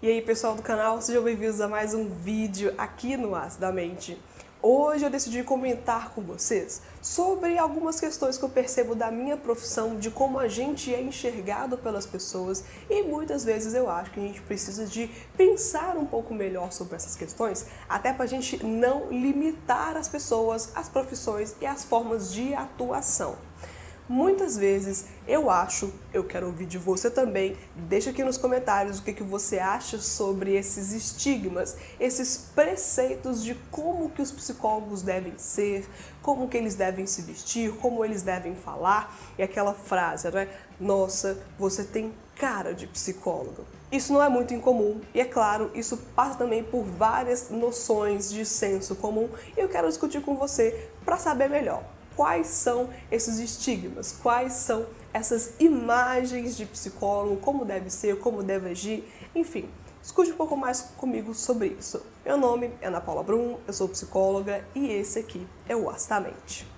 E aí pessoal do canal, sejam bem-vindos a mais um vídeo aqui no Acidamente. Hoje eu decidi comentar com vocês sobre algumas questões que eu percebo da minha profissão, de como a gente é enxergado pelas pessoas e muitas vezes eu acho que a gente precisa de pensar um pouco melhor sobre essas questões, até para a gente não limitar as pessoas, as profissões e as formas de atuação. Muitas vezes eu acho, eu quero ouvir de você também, deixa aqui nos comentários o que, que você acha sobre esses estigmas, esses preceitos de como que os psicólogos devem ser, como que eles devem se vestir, como eles devem falar, e aquela frase, né? Nossa, você tem cara de psicólogo. Isso não é muito incomum e, é claro, isso passa também por várias noções de senso comum e eu quero discutir com você para saber melhor quais são esses estigmas, quais são essas imagens de psicólogo, como deve ser, como deve agir, enfim. Escute um pouco mais comigo sobre isso. Meu nome é Ana Paula Brum, eu sou psicóloga e esse aqui é o Astamente.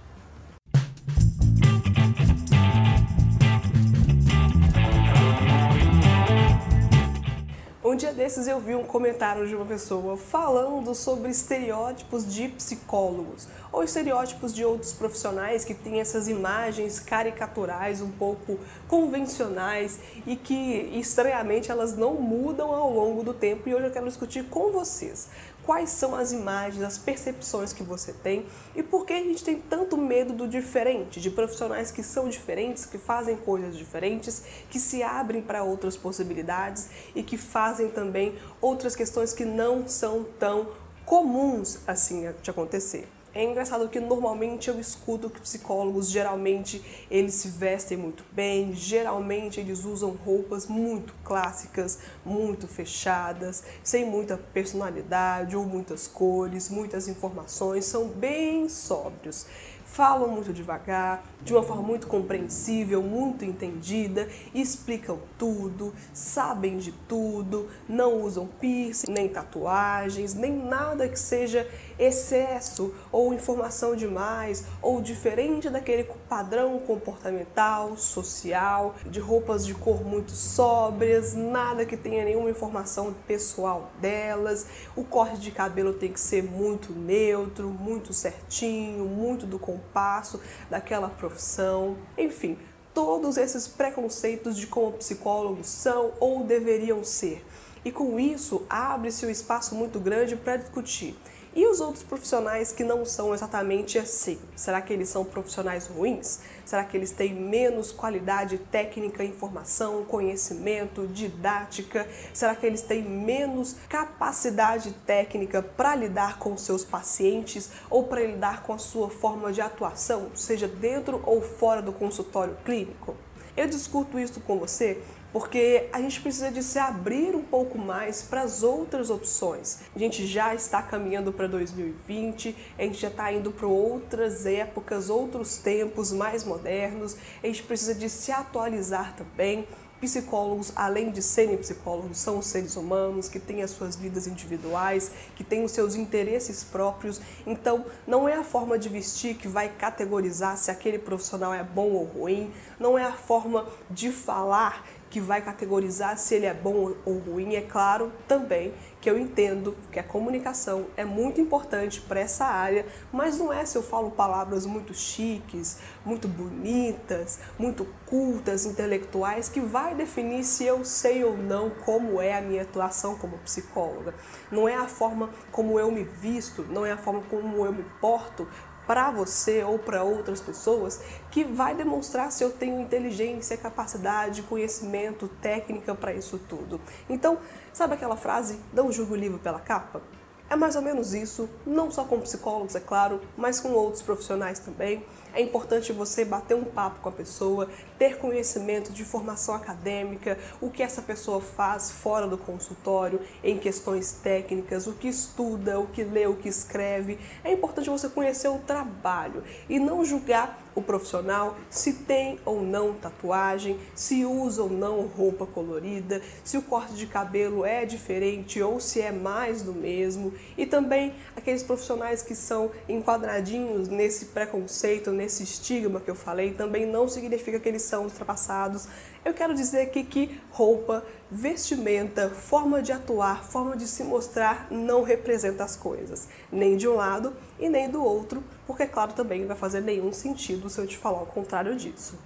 Desses eu vi um comentário de uma pessoa falando sobre estereótipos de psicólogos ou estereótipos de outros profissionais que têm essas imagens caricaturais um pouco convencionais e que estranhamente elas não mudam ao longo do tempo e hoje eu quero discutir com vocês quais são as imagens, as percepções que você tem e por que a gente tem tanto medo do diferente, de profissionais que são diferentes, que fazem coisas diferentes, que se abrem para outras possibilidades e que fazem também outras questões que não são tão comuns assim de acontecer. É engraçado que normalmente eu escuto que psicólogos geralmente eles se vestem muito bem, geralmente eles usam roupas muito clássicas, muito fechadas, sem muita personalidade ou muitas cores, muitas informações, são bem sóbrios. Falam muito devagar, de uma forma muito compreensível, muito entendida, explicam tudo, sabem de tudo, não usam piercing, nem tatuagens, nem nada que seja excesso ou informação demais ou diferente daquele padrão comportamental, social, de roupas de cor muito sóbrias, nada que tenha nenhuma informação pessoal delas. O corte de cabelo tem que ser muito neutro, muito certinho, muito do compasso daquela profissão, enfim, todos esses preconceitos de como psicólogos são ou deveriam ser. E com isso, abre-se um espaço muito grande para discutir e os outros profissionais que não são exatamente assim? Será que eles são profissionais ruins? Será que eles têm menos qualidade técnica, informação, conhecimento, didática? Será que eles têm menos capacidade técnica para lidar com seus pacientes ou para lidar com a sua forma de atuação, seja dentro ou fora do consultório clínico? Eu discuto isso com você porque a gente precisa de se abrir um pouco mais para as outras opções. A gente já está caminhando para 2020, a gente já está indo para outras épocas, outros tempos mais modernos, a gente precisa de se atualizar também. Psicólogos, além de serem psicólogos, são seres humanos que têm as suas vidas individuais, que têm os seus interesses próprios. Então, não é a forma de vestir que vai categorizar se aquele profissional é bom ou ruim, não é a forma de falar que vai categorizar se ele é bom ou ruim. É claro também que eu entendo que a comunicação é muito importante para essa área, mas não é se eu falo palavras muito chiques, muito bonitas, muito cultas, intelectuais, que vai definir se eu sei ou não como é a minha atuação como psicóloga. Não é a forma como eu me visto, não é a forma como eu me porto para você ou para outras pessoas que vai demonstrar se eu tenho inteligência, capacidade, conhecimento, técnica para isso tudo. Então, sabe aquela frase, não julgue o livro pela capa? É mais ou menos isso, não só com psicólogos, é claro, mas com outros profissionais também. É importante você bater um papo com a pessoa, ter conhecimento de formação acadêmica, o que essa pessoa faz fora do consultório, em questões técnicas, o que estuda, o que lê, o que escreve. É importante você conhecer o trabalho e não julgar o profissional se tem ou não tatuagem, se usa ou não roupa colorida, se o corte de cabelo é diferente ou se é mais do mesmo, e também aqueles profissionais que são enquadradinhos nesse preconceito, nesse estigma que eu falei, também não significa que eles são ultrapassados. Eu quero dizer aqui que roupa, vestimenta, forma de atuar, forma de se mostrar não representa as coisas, nem de um lado e nem do outro, porque claro também não vai fazer nenhum sentido se eu te falar o contrário disso.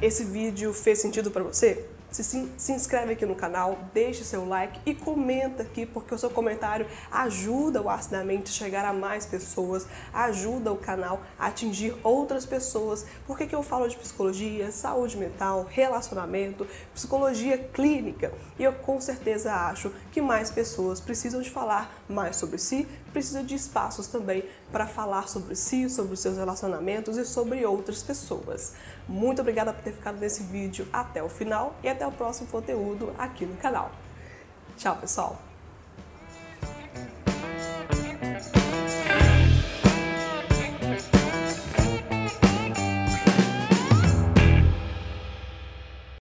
Esse vídeo fez sentido para você? Se, se, inscreve aqui no canal, deixe seu like e comenta aqui, porque o seu comentário ajuda o Acidamente a chegar a mais pessoas, ajuda o canal a atingir outras pessoas. Por que, que eu falo de psicologia, saúde mental, relacionamento, psicologia clínica? E eu com certeza acho que mais pessoas precisam de falar mais sobre si, precisam de espaços também para falar sobre si, sobre os seus relacionamentos e sobre outras pessoas. Muito obrigada por ter ficado nesse vídeo até o final e até o próximo conteúdo aqui no canal. Tchau, pessoal!